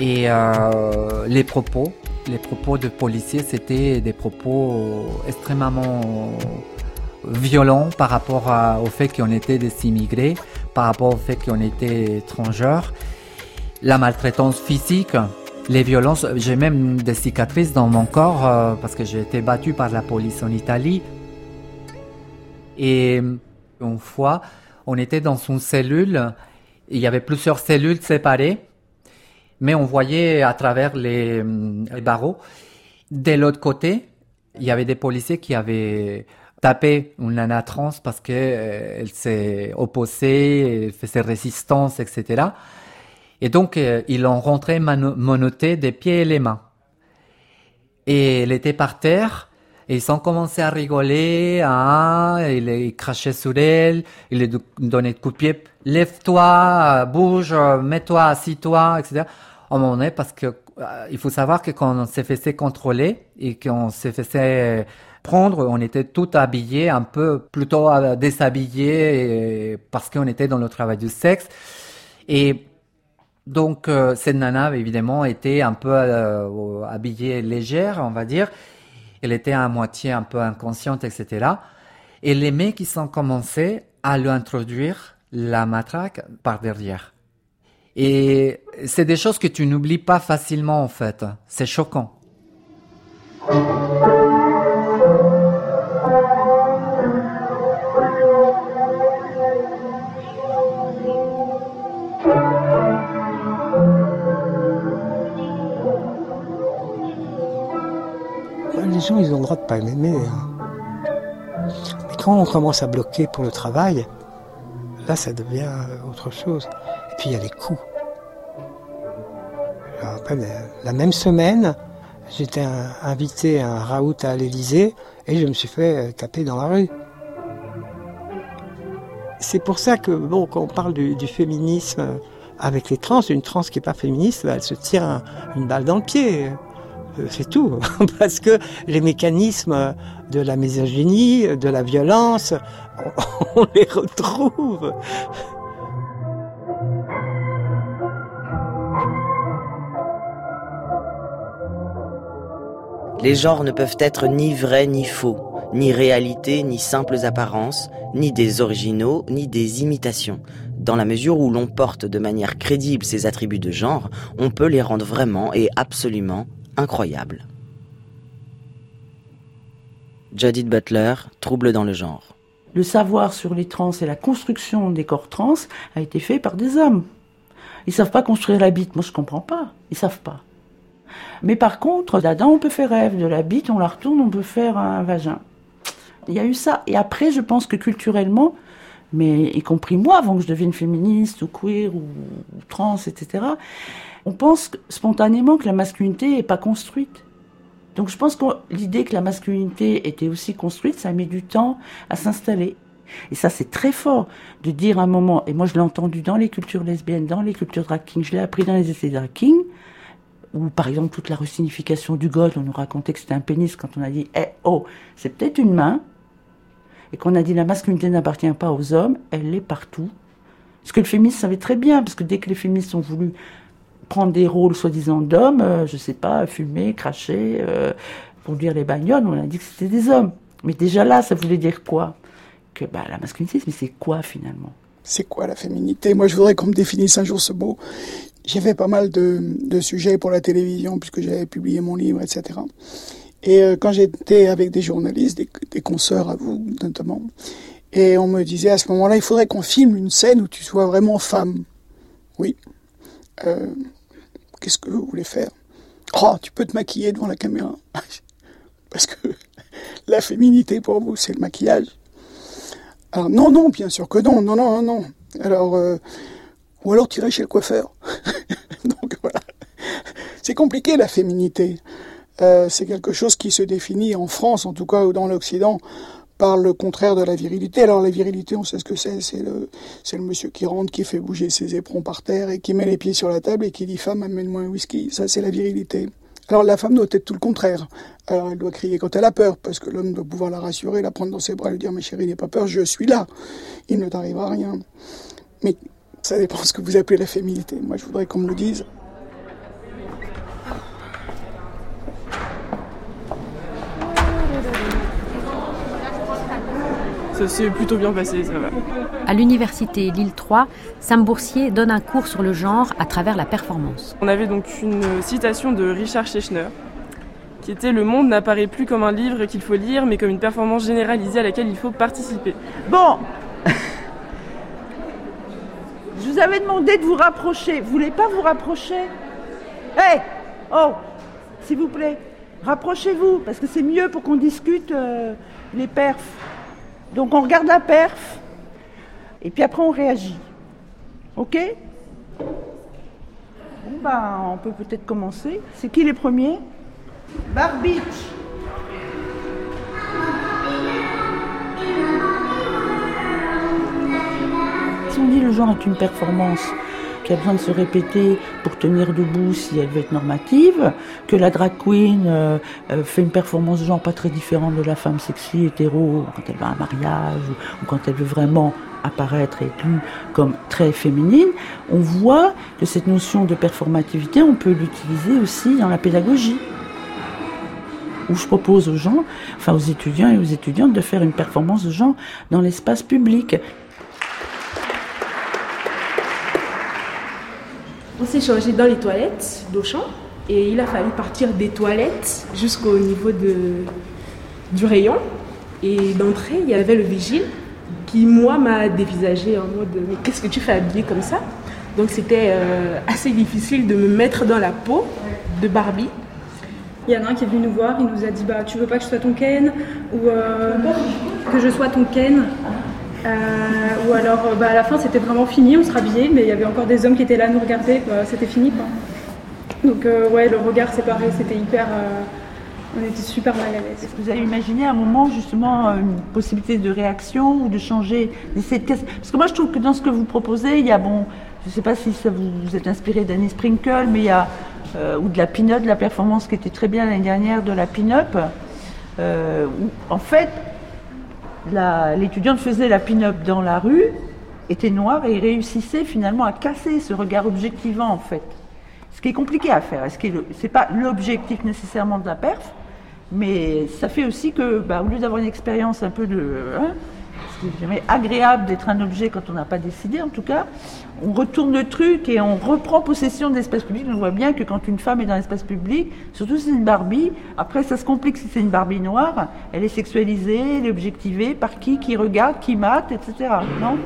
Et euh, les propos, les propos de policiers, c'était des propos extrêmement violents par rapport au fait qu'on était des immigrés, par rapport au fait qu'on était étrangers. La maltraitance physique, les violences, j'ai même des cicatrices dans mon corps euh, parce que j'ai été battu par la police en Italie. Et une fois, on était dans une cellule il y avait plusieurs cellules séparées, mais on voyait à travers les, barreaux. De l'autre côté, il y avait des policiers qui avaient tapé une nana trans parce qu'elle euh, s'est opposée, elle faisait résistance, etc. Et donc, euh, ils l'ont rentré monotée des pieds et les mains. Et elle était par terre, et ils ont commencé à rigoler, hein, ils, crachaient sur elle, ils lui donnaient de coups de pied, lève-toi, bouge, mets-toi, assis-toi, etc. Au moment donné, parce que euh, il faut savoir que quand on s'est fait contrôler et qu'on s'est fait prendre, on était tout habillés, un peu plutôt euh, déshabillés, parce qu'on était dans le travail du sexe. Et donc, euh, cette nana, évidemment, était un peu habillée légère, on va dire elle était à moitié un peu inconsciente, etc. Et les mecs, ils ont commencé à lui introduire la matraque par derrière. Et c'est des choses que tu n'oublies pas facilement, en fait. C'est choquant. Ils ont le droit de pas m'aimer. Hein. Mais quand on commence à bloquer pour le travail, là, ça devient autre chose. Et puis, il y a les coups. Après, la même semaine, j'étais invité à un raout à l'Elysée et je me suis fait taper dans la rue. C'est pour ça que, bon, quand on parle du, féminisme avec les trans, une trans qui n'est pas féministe, elle se tire une balle dans le pied. Euh, c'est tout. Parce que les mécanismes de la misogynie, de la violence, on les retrouve. Les genres ne peuvent être ni vrais ni faux, ni réalité, ni simples apparences, ni des originaux, ni des imitations. Dans la mesure où l'on porte de manière crédible ces attributs de genre, on peut les rendre vraiment et absolument incroyable. Judith Butler, Trouble dans le genre. Le savoir sur les trans et la construction des corps trans a été fait par des hommes. Ils savent pas construire la bite. Moi, je comprends pas. Ils savent pas. Mais par contre, d'Adam, on peut faire rêve. De la bite, on la retourne, on peut faire un vagin. Il y a eu ça. Et après, je pense que culturellement, mais y compris moi, avant que je devienne féministe ou queer ou, ou trans, etc., on pense spontanément que la masculinité est pas construite. Donc je pense que l'idée que la masculinité était aussi construite, ça mis du temps à s'installer. Et ça, c'est très fort de dire un moment, et moi je l'ai entendu dans les cultures lesbiennes, dans les cultures drag king, je l'ai appris dans les essais drag king, ou par exemple toute la resignification du god, on nous racontait que c'était un pénis quand on a dit, eh oh, c'est peut-être une main, et qu'on a dit la masculinité n'appartient pas aux hommes, elle l'est partout. Ce que le féministe savait très bien, parce que dès que les féministes ont voulu prendre des rôles soi-disant d'hommes, euh, je sais pas, fumer, cracher, euh, conduire les bagnoles, on a dit que c'était des hommes. Mais déjà là, ça voulait dire quoi? Que bah, la masculinité, mais c'est quoi finalement? C'est quoi la féminité? Moi, je voudrais qu'on me définisse un jour ce mot. J'ai fait pas mal de, sujets pour la télévision, puisque j'avais publié mon livre, etc. Et euh, quand j'étais avec des journalistes, des, des consoeurs à vous notamment, et on me disait à ce moment-là, il faudrait qu'on filme une scène où tu sois vraiment femme. Oui. Euh, Qu'est-ce que vous voulez faire? Oh, tu peux te maquiller devant la caméra. Parce que la féminité pour vous, c'est le maquillage. Alors non, non, bien sûr que non, non, non, non. Alors, euh, ou alors irais chez le coiffeur. Donc voilà. C'est compliqué la féminité. Euh, c'est quelque chose qui se définit en France, en tout cas, ou dans l'Occident, par le contraire de la virilité. Alors la virilité, on sait ce que c'est, c'est le, monsieur qui rentre, qui fait bouger ses éperons par terre et qui met les pieds sur la table et qui dit femme, amène-moi un whisky. Ça, c'est la virilité. Alors la femme doit être tout le contraire. Alors elle doit crier quand elle a peur, parce que l'homme doit pouvoir la rassurer, la prendre dans ses bras lui dire, mais chérie, n'aie pas peur, je suis là. Il ne t'arrivera rien. Mais ça dépend de ce que vous appelez la féminité. Moi, je voudrais qu'on me le dise. Ça s'est plutôt bien passé, ça va. À l'université Lille 3, Sam Boursier donne un cours sur le genre à travers la performance. On avait donc une citation de Richard Schechner qui était Le monde n'apparaît plus comme un livre qu'il faut lire, mais comme une performance généralisée à laquelle il faut participer. Bon Je vous avais demandé de vous rapprocher. Vous voulez pas vous rapprocher? Hé hey Oh S'il vous plaît, rapprochez-vous, parce que c'est mieux pour qu'on discute euh, les perfs. Donc on regarde la perf, et puis après on réagit. Ok? Bon ben, on peut peut-être commencer. C'est qui les premiers? Barbitch. Si on dit le genre est une performance qui a besoin de se répéter pour tenir debout si elle veut être normative, que la drag queen euh, euh, fait une performance de genre pas très différente de la femme sexy, hétéro, quand elle va à un mariage ou, quand elle veut vraiment apparaître et être lue comme très féminine, on voit que cette notion de performativité, on peut l'utiliser aussi dans la pédagogie où je propose aux gens, enfin aux étudiants et aux étudiantes de faire une performance de genre dans l'espace public. On s'est changé dans les toilettes d'Auchan et il a fallu partir des toilettes jusqu'au niveau de, du rayon. Et d'entrée, il y avait le vigile qui, moi, m'a dévisagé en mode Mais qu'est-ce que tu fais habillé comme ça? Donc c'était euh, assez difficile de me mettre dans la peau de Barbie. Il y en a un qui est venu nous voir, il nous a dit bah tu veux pas que je sois ton Ken? Ou euh, que je sois ton Ken? Ou alors bah, à la fin c'était vraiment fini, on se rhabillait mais il y avait encore des hommes qui étaient là à nous regarder, quoi. c'était fini quoi. Donc euh, ouais le regard séparé c'était hyper on était super mal à l'aise. Est-ce que vous avez imaginé à un moment justement une possibilité de réaction ou de changer d'essayer Parce que moi je trouve que dans ce que vous proposez, il y a bon, je ne sais pas si ça vous, vous êtes inspiré d'Annie Sprinkle, mais il y a euh, ou de la pin-up, de la performance qui était très bien l'année dernière de la pin-up. Euh, en fait, l'étudiante faisait la pin-up dans la rue, était noire et réussissait finalement à casser ce regard objectivant en fait. Ce qui est compliqué à faire. Ce n'est pas l'objectif nécessairement de la perf, mais ça fait aussi que, bah, au lieu d'avoir une expérience un peu de. Hein, c'est jamais agréable d'être un objet quand on n'a pas décidé, en tout cas. On retourne le truc et on reprend possession de l'espace public. On voit bien que quand une femme est dans l'espace public, surtout si c'est une Barbie, après ça se complique si c'est une Barbie noire, elle est sexualisée, elle est objectivée par qui, qui regarde, qui mate, etc. Non?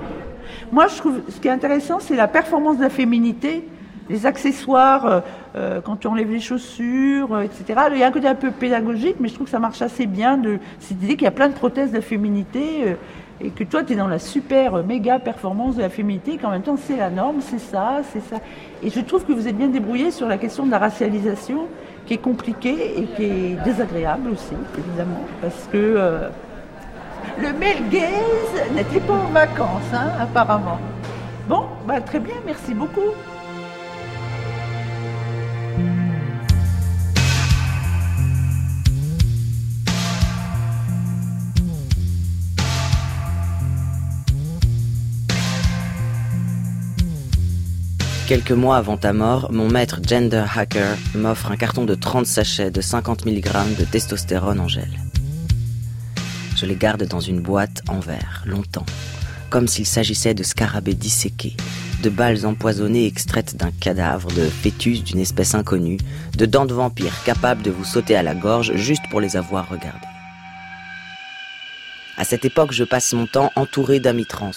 Moi, je trouve ce qui est intéressant, c'est la performance de la féminité les accessoires, euh, euh, quand tu enlèves les chaussures, euh, etc. Il y a un côté un peu pédagogique, mais je trouve que ça marche assez bien de cette idée qu'il y a plein de prothèses de la féminité. Et que toi, tu es dans la super euh, méga performance de la féminité, qu'en même temps, c'est la norme, c'est ça, c'est ça. Et je trouve que vous êtes bien débrouillé sur la question de la racialisation, qui est compliquée et qui est désagréable aussi, évidemment, parce que euh, le male gaze n'était pas en vacances, hein, apparemment. Bon, bah, très bien, merci beaucoup. Quelques mois avant ta mort, mon maître Gender Hacker m'offre un carton de 30 sachets de 50 mg de testostérone en gel. Je les garde dans une boîte en verre, longtemps, comme s'il s'agissait de scarabées disséqués, de balles empoisonnées extraites d'un cadavre, de fœtus d'une espèce inconnue, de dents de vampire capables de vous sauter à la gorge juste pour les avoir regardées. À cette époque, je passe mon temps entouré d'amis trans.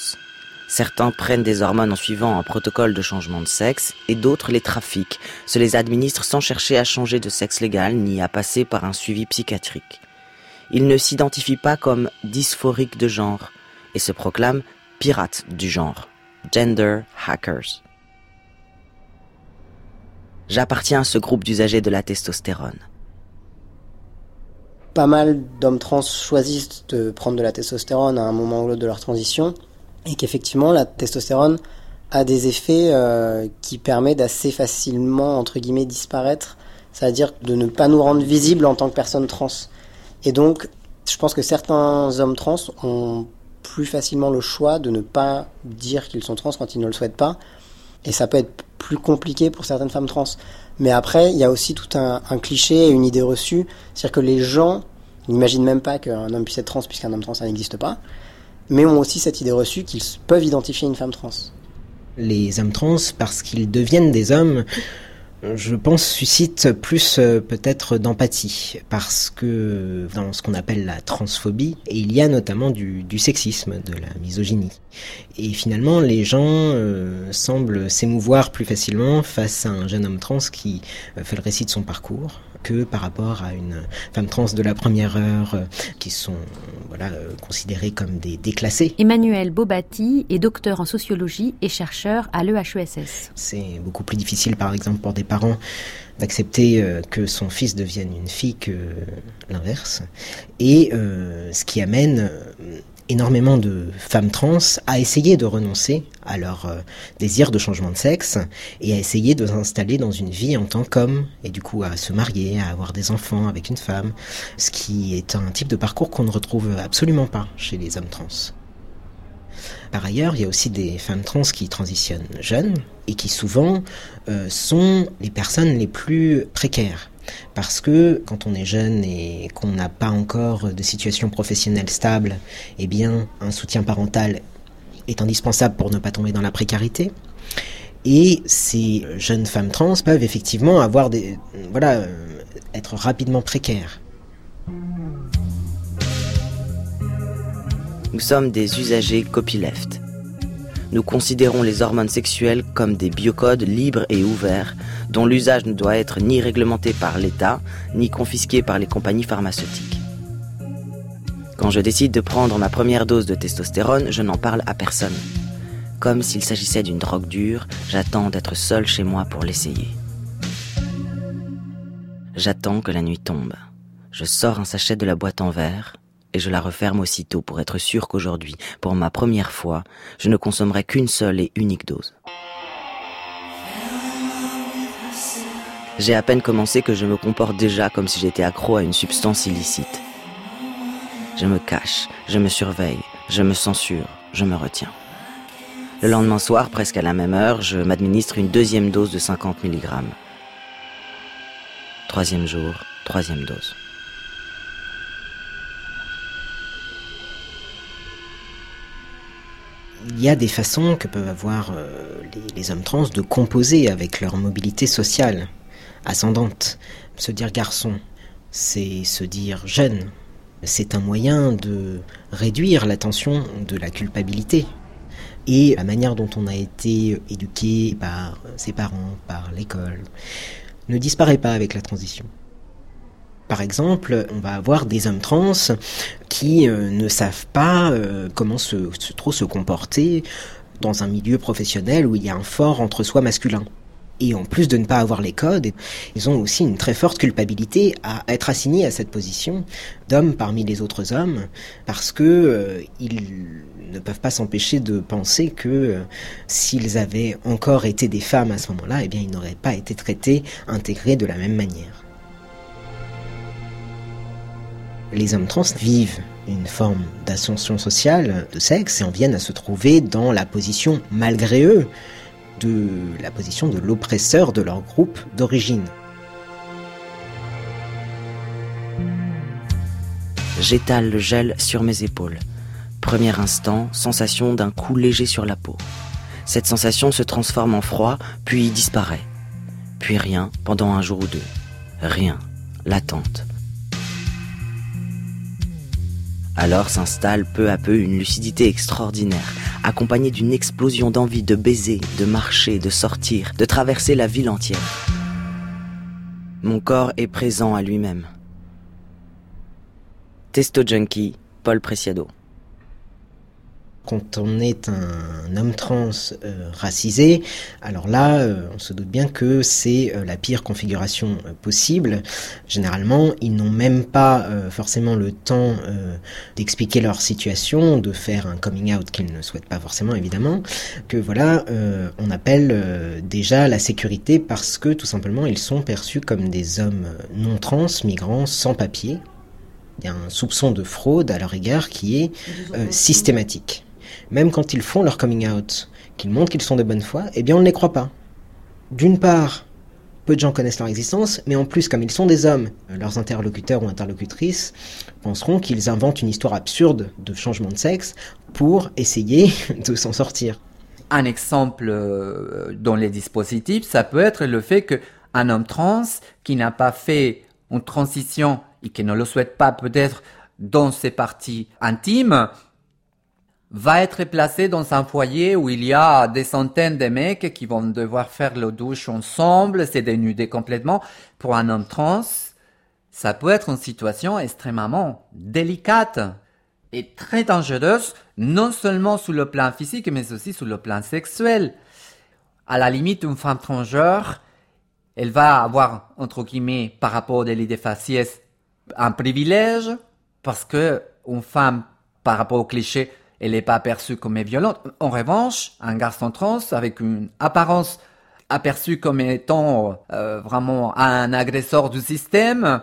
Certains prennent des hormones en suivant un protocole de changement de sexe et d'autres les trafiquent, se les administrent sans chercher à changer de sexe légal ni à passer par un suivi psychiatrique. Ils ne s'identifient pas comme dysphoriques de genre et se proclament pirates du genre, gender hackers. J'appartiens à ce groupe d'usagers de la testostérone. Pas mal d'hommes trans choisissent de prendre de la testostérone à un moment ou l'autre de leur transition et qu'effectivement la testostérone a des effets euh, qui permettent d'assez facilement entre guillemets disparaître, c'est-à-dire de ne pas nous rendre visibles en tant que personne trans. Et donc, je pense que certains hommes trans ont plus facilement le choix de ne pas dire qu'ils sont trans quand ils ne le souhaitent pas, et ça peut être plus compliqué pour certaines femmes trans. Mais après, il y a aussi tout un, un cliché et une idée reçue, c'est-à-dire que les gens n'imaginent même pas qu'un homme puisse être trans puisqu'un homme trans ça n'existe pas mais ont aussi cette idée reçue qu'ils peuvent identifier une femme trans. Les hommes trans, parce qu'ils deviennent des hommes, je pense, suscitent plus euh, peut-être d'empathie, parce que dans ce qu'on appelle la transphobie, il y a notamment du, sexisme, de la misogynie. Et finalement, les gens euh, semblent s'émouvoir plus facilement face à un jeune homme trans qui euh, fait le récit de son parcours, que par rapport à une femme trans de la première heure euh, qui sont voilà, considérées comme des déclassées. Emmanuel Bobati est docteur en sociologie et chercheur à l'EHESS. C'est beaucoup plus difficile par exemple pour des parents d'accepter que son fils devienne une fille que l'inverse. Et ce qui amène énormément de femmes trans à essayer de renoncer à leur euh, désir de changement de sexe et à essayer de s'installer dans une vie en tant qu'homme et du coup à se marier, à avoir des enfants avec une femme, ce qui est un type de parcours qu'on ne retrouve absolument pas chez les hommes trans. Par ailleurs, il y a aussi des femmes trans qui transitionnent jeunes et qui souvent euh, sont les personnes les plus précaires parce que quand on est jeune et qu'on n'a pas encore de situation professionnelle stable, eh bien, un soutien parental est indispensable pour ne pas tomber dans la précarité. Et ces jeunes femmes trans peuvent effectivement avoir des, voilà, euh, être rapidement précaires. Nous sommes des usagers copyleft. Nous considérons les hormones sexuelles comme des biocodes libres et ouverts dont l'usage ne doit être ni réglementé par l'État, ni confisqué par les compagnies pharmaceutiques. Quand je décide de prendre ma première dose de testostérone, je n'en parle à personne. Comme s'il s'agissait d'une drogue dure, j'attends d'être seul chez moi pour l'essayer. J'attends que la nuit tombe. Je sors un sachet de la boîte en verre et je la referme aussitôt pour être sûr qu'aujourd'hui, pour ma première fois, je ne consommerai qu'une seule et unique dose. J'ai à peine commencé que je me comporte déjà comme si j'étais accro à une substance illicite. Je me cache, je me surveille, je me censure, je me retiens. Le lendemain soir, presque à la même heure, je m'administre une deuxième dose de 50 mg. Troisième jour, troisième dose. il y a des façons que peuvent avoir euh, les, les, hommes trans de composer avec leur mobilité sociale ascendante. Se dire garçon, c'est se dire jeune. C'est un moyen de réduire la tension de la culpabilité. Et la manière dont on a été éduqué par ses parents, par l'école, ne disparaît pas avec la transition. Par exemple, on va avoir des hommes trans qui euh, ne savent pas euh, comment se, trop se comporter dans un milieu professionnel où il y a un fort entre-soi masculin. Et en plus de ne pas avoir les codes, ils ont aussi une très forte culpabilité à être assignés à cette position d'homme parmi les autres hommes, parce que euh, ils ne peuvent pas s'empêcher de penser que euh, s'ils avaient encore été des femmes à ce moment-là, eh bien ils n'auraient pas été traités, intégrés de la même manière. Les hommes trans vivent une forme d'ascension sociale de sexe et en viennent à se trouver dans la position, malgré eux, de la position de l'oppresseur de leur groupe d'origine. J'étale le gel sur mes épaules. Premier instant, sensation d'un coup léger sur la peau. Cette sensation se transforme en froid, puis disparaît. Puis rien pendant un jour ou deux. Rien. L'attente. Alors s'installe peu à peu une lucidité extraordinaire, accompagnée d'une explosion d'envie de baiser, de marcher, de sortir, de traverser la ville entière. Mon corps est présent à lui-même. Testo Junkie, Paul Preciado. Quand on est un homme trans euh, racisé, alors là, euh, on se doute bien que c'est euh, la pire configuration possible. Généralement, ils n'ont même pas forcément le temps d'expliquer leur situation, de faire un coming out qu'ils ne souhaitent pas forcément, évidemment. Que voilà, on appelle déjà la sécurité parce que tout simplement, ils sont perçus comme des hommes non trans, migrants, sans papier. Il y a un soupçon de fraude à leur égard qui est systématique. Même quand ils font leur coming out, qu'ils montrent qu'ils sont de bonne foi, eh bien on ne les croit pas. D'une part, peu de gens connaissent leur existence, mais en plus, comme ils sont des hommes, euh, leurs interlocuteurs ou interlocutrices penseront qu'ils inventent une histoire absurde de changement de sexe pour essayer de s'en sortir. Un exemple euh, dans les dispositifs, ça peut être le fait qu'un homme trans qui n'a pas fait une transition et qui ne le souhaite pas peut-être dans ses parties intimes, va être placé dans un foyer où il y a des centaines de mecs qui vont devoir faire le douche ensemble, se dénuder complètement. Pour un homme trans, ça peut être une situation extrêmement délicate et très dangereuse, non seulement sur le plan physique, mais aussi sur le plan sexuel. À la limite, une femme transgenre, elle va avoir, entre guillemets, par rapport délit de faciès, un privilège, parce que une femme, par rapport au cliché, elle n'est pas perçue comme violente. En revanche, un garçon trans avec une apparence aperçue comme étant euh, vraiment un agresseur du système,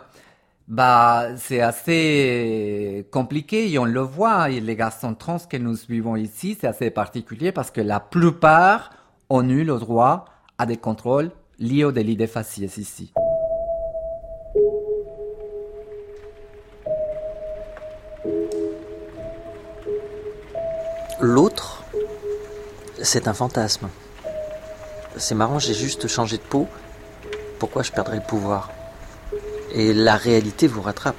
bah c'est assez compliqué et on le voit. Et les garçons trans que nous suivons ici, c'est assez particulier parce que la plupart ont eu le droit à des contrôles liés au délit de faciès ici. L'autre, c'est un fantasme. C'est marrant, j'ai juste changé de peau. Pourquoi je perdrais le pouvoir? Et la réalité vous rattrape.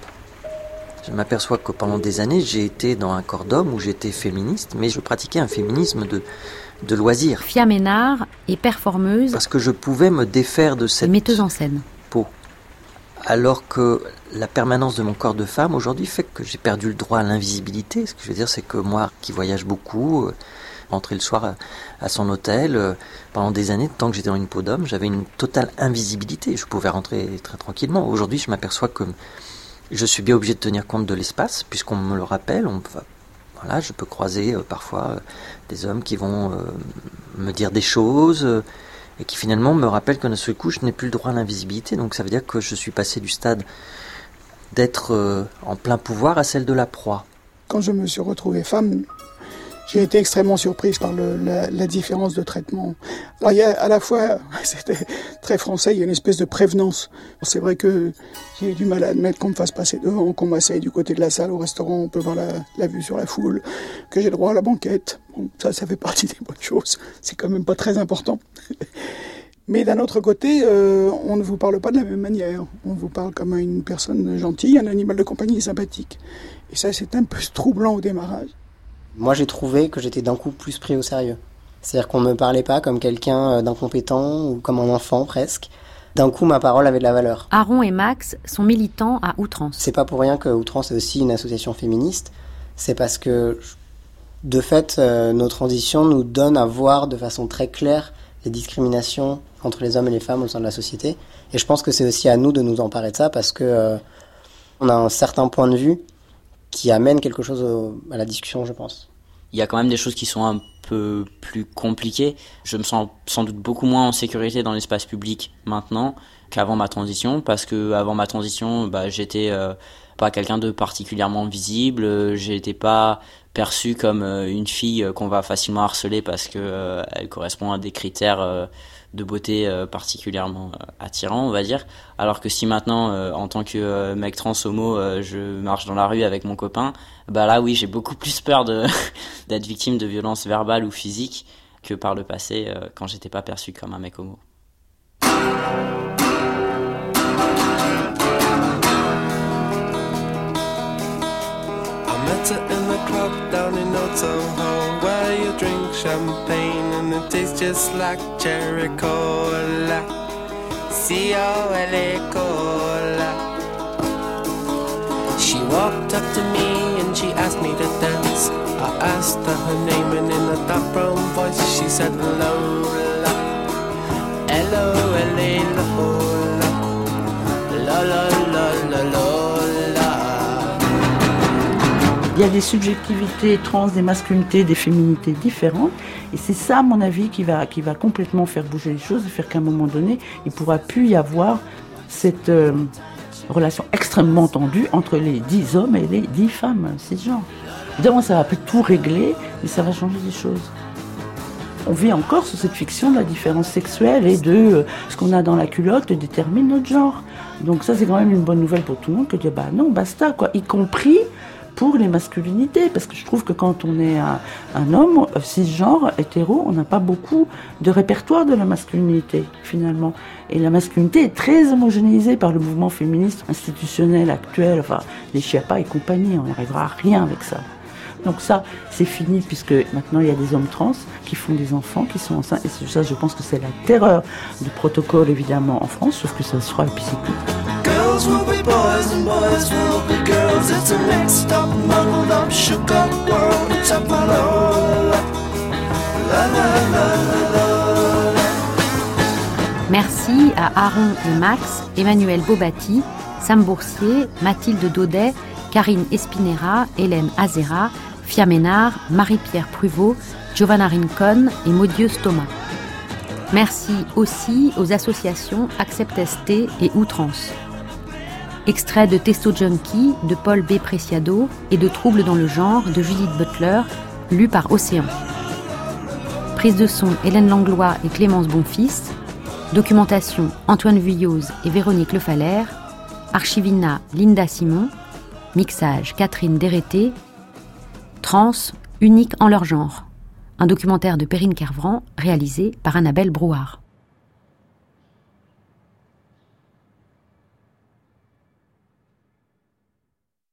Je m'aperçois que pendant des années, j'ai été dans un corps d'homme où j'étais féministe, mais je pratiquais un féminisme de, de loisir. Fia Ménard est performeuse Parce que je pouvais me défaire de et cette metteuse en scène. Alors que la permanence de mon corps de femme aujourd'hui fait que j'ai perdu le droit à l'invisibilité. Ce que je veux dire, c'est que moi, qui voyage beaucoup, euh, rentrer le soir à, à son hôtel, euh, pendant des années, tant que j'étais dans une peau d'homme, j'avais une totale invisibilité. Je pouvais rentrer très tranquillement. Aujourd'hui, je m'aperçois que je suis bien obligé de tenir compte de l'espace, puisqu'on me le rappelle. Voilà, je peux croiser euh, parfois euh, des hommes qui vont euh, me dire des choses euh, et qui finalement me rappellent que d'un seul coup, je n'ai plus le droit à l'invisibilité. Donc ça veut dire que je suis passé du stade d'être euh, en plein pouvoir à celle de la proie. Quand je me suis retrouvé femme, j'ai été extrêmement surprise par le- la, la différence de traitement. Alors il y a à la fois, c'était très français, il y a une espèce de prévenance. C'est vrai que j'ai du mal à admettre qu'on me fasse passer devant, qu'on m'asseye du côté de la salle au restaurant, on peut voir la, la vue sur la foule, que j'ai droit à la banquette. Bon, ça, ça fait partie des bonnes choses. C'est quand même pas très important. Mais d'un autre côté, euh, on ne vous parle pas de la même manière. On vous parle comme une personne gentille, un animal de compagnie sympathique. Et ça, c'est un peu troublant au démarrage. Moi, j'ai trouvé que j'étais d'un coup plus pris au sérieux. C'est-à-dire qu'on ne me parlait pas comme quelqu'un euh, d'incompétent ou comme un enfant presque. d'un coup ma parole avait de la valeur. Aaron et Max sont militants à outrance. C'est pas pour rien que Outrance est aussi une association féministe. C'est parce que, de fait, euh, nos transitions nous donnent à voir de façon très claire les discriminations entre les hommes et les femmes au sein de la société. Et je pense que c'est aussi à nous de nous emparer de ça parce que euh, on a un certain point de vue qui amène quelque chose au- à la discussion, je pense. Il y a quand même des choses qui sont un peu plus compliquées. Je me sens sans doute beaucoup moins en sécurité dans l'espace public maintenant qu'avant ma transition, parce que avant ma transition, bah, j'étais euh, pas quelqu'un de particulièrement visible. euh, J'étais pas perçu comme euh, une fille qu'on va facilement harceler parce que elle correspond à des critères de beauté euh, particulièrement euh, attirants, on va dire. Alors que si maintenant, euh, en tant que mec trans homo, je marche dans la rue avec mon copain, bah là oui, j'ai beaucoup plus peur d'être victime de violences verbales ou physiques que par le passé quand j'étais pas perçu comme un mec homo. You drink champagne and it tastes just like cherry cola. C-O-L-A cola. She walked up to me and she asked me to dance. I asked her her name and in a dark brown voice she said Lola. L-O-L-A Lola La la la la Il y a des subjectivités trans, des masculinités, des féminités différentes. Et c'est ça, à mon avis, qui va, qui va complètement faire bouger les choses et faire qu'à un moment donné, il pourra plus y avoir cette euh, relation extrêmement tendue entre les dix hommes et les dix femmes cisgenres. Évidemment, ça va plus tout régler, mais ça va changer des choses. On vit encore sous cette fiction de la différence sexuelle et de euh, ce qu'on a dans la culotte détermine notre genre. Donc ça, c'est quand même une bonne nouvelle pour tout le monde que de dire, bah non, basta, quoi. Y compris pour les masculinités, parce que je trouve que quand on est un, un homme euh, cisgenre, hétéro, on n'a pas beaucoup de répertoire de la masculinité, finalement. Et la masculinité est très homogénéisée par le mouvement féministe institutionnel actuel, enfin, les Chiapas et compagnie, on n'arrivera à rien avec ça. Donc ça, c'est fini puisque maintenant il y a des hommes trans qui font des enfants, qui sont enceintes. Et ça, je pense que c'est la terreur du protocole évidemment en France, sauf que ça se fera Merci à Aaron et Max, Emmanuel Bobati, Sam Boursier, Mathilde Daudet, Karine Espinera, Hélène Azera, Fia Ménard, Marie-Pierre Pruvot, Giovanna Rincon et Maudieu Thomas. Merci aussi aux associations Accept ST et Outrance. Extrait de Testo Junkie de Paul B. Preciado et de Troubles dans le genre de Judith Butler, lu par Océan. Prise de son Hélène Langlois et Clémence Bonfils. Documentation Antoine Vuilloz et Véronique Lefalaire. Archivina Linda Simon. Mixage Catherine Dérété. Trans, unique en leur genre. Un documentaire de Perrine Kervran réalisé par Annabelle Brouard.